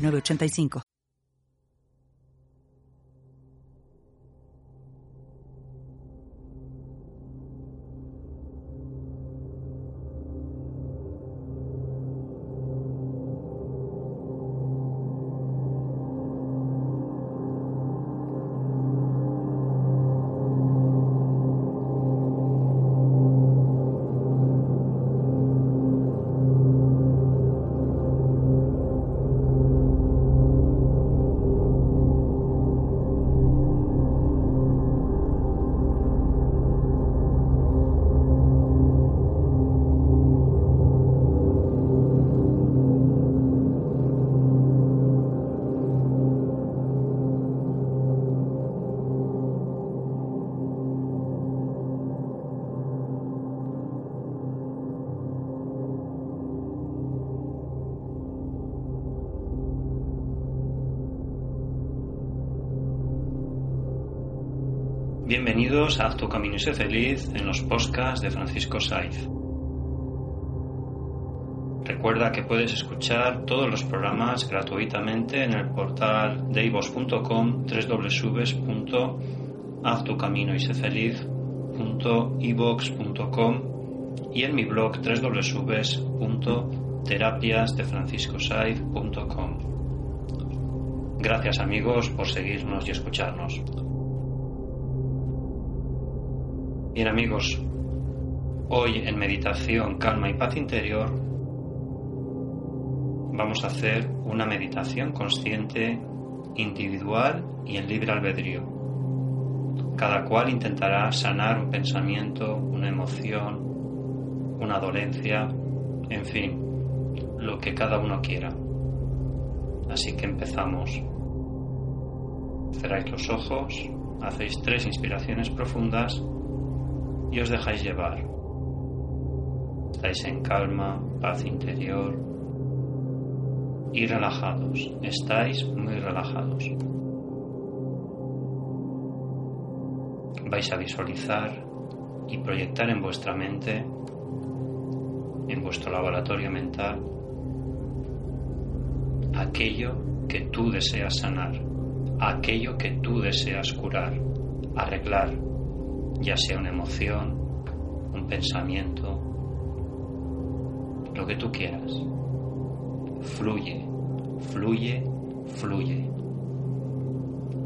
985. A Haz tu camino y sé feliz en los podcasts de Francisco Saiz. Recuerda que puedes escuchar todos los programas gratuitamente en el portal deivos.com www.haztucaminoysefeliz.ivox.com y en mi blog www.terapiasdefranciscosaiz.com. Gracias amigos por seguirnos y escucharnos. Bien amigos, hoy en meditación, calma y paz interior vamos a hacer una meditación consciente, individual y en libre albedrío. Cada cual intentará sanar un pensamiento, una emoción, una dolencia, en fin, lo que cada uno quiera. Así que empezamos. Cerráis los ojos, hacéis tres inspiraciones profundas y os dejáis llevar. Estáis en calma, paz interior y relajados. Estáis muy relajados. Vais a visualizar y proyectar en vuestra mente, en vuestro laboratorio mental, aquello que tú deseas sanar, aquello que tú deseas curar, arreglar, ya sea una emoción, un pensamiento, lo que tú quieras. Fluye, fluye, fluye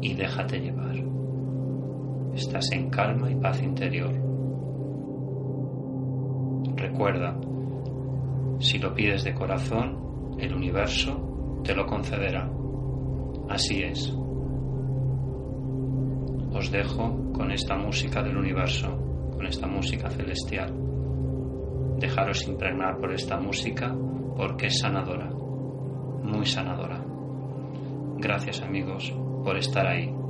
y déjate llevar. Estás en calma y paz interior. Recuerda, si lo pides de corazón, el universo te lo concederá. Así es os dejo con esta música del universo, con esta música celestial. Dejaros impregnar por esta música porque es sanadora, muy sanadora. Gracias amigos por estar ahí.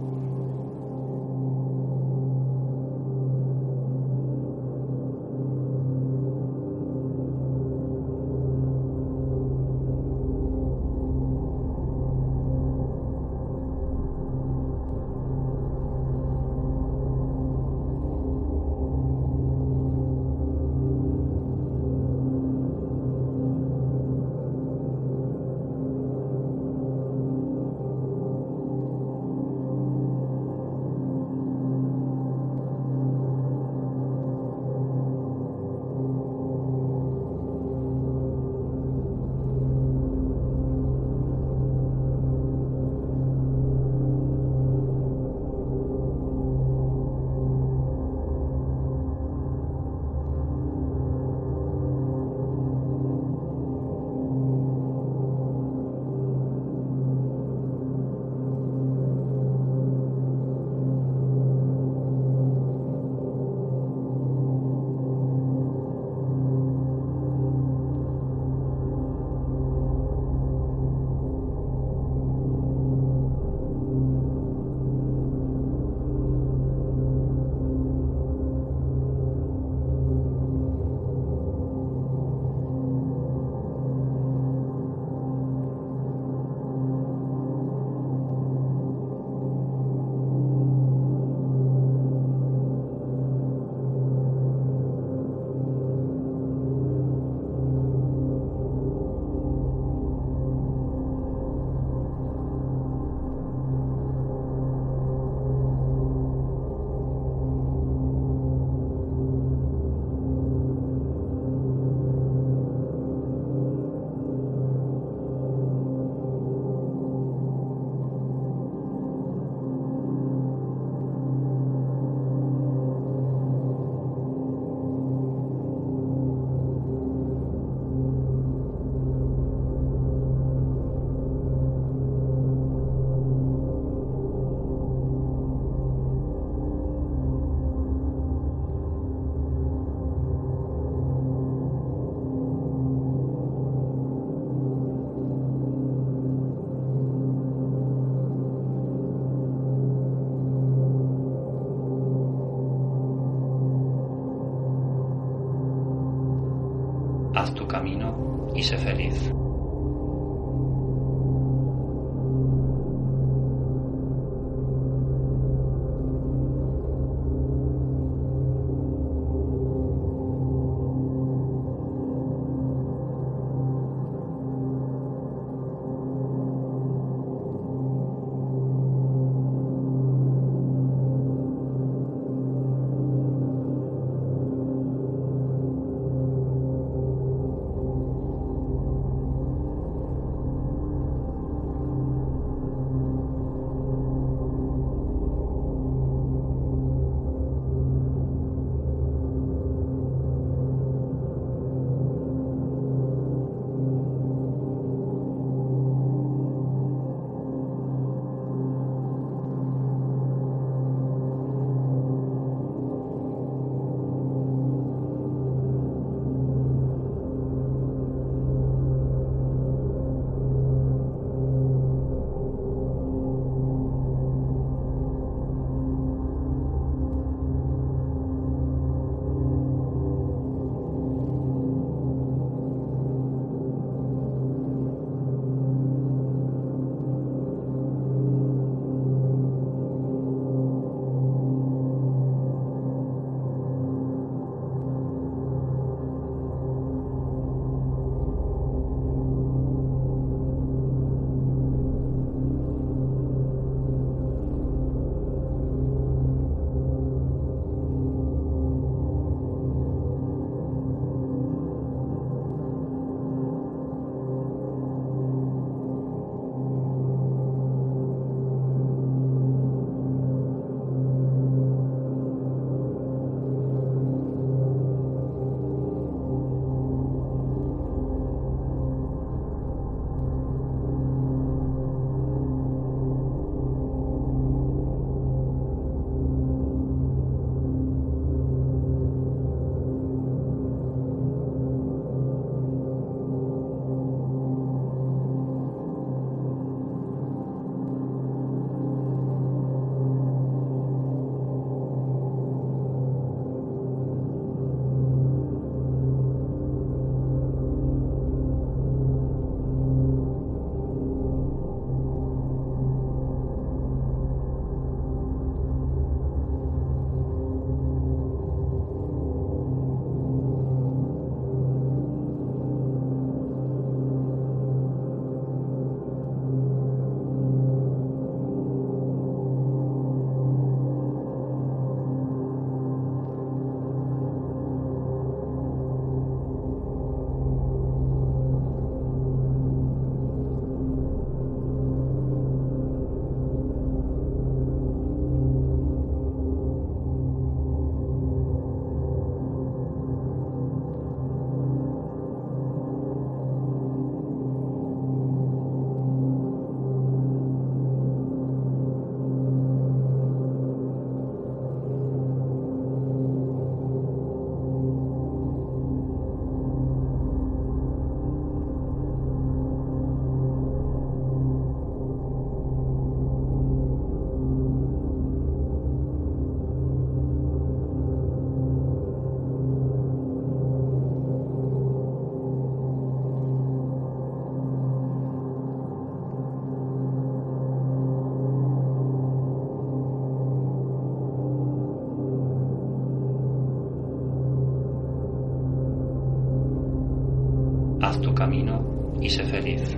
Camino y sé feliz.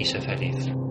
Y sé feliz.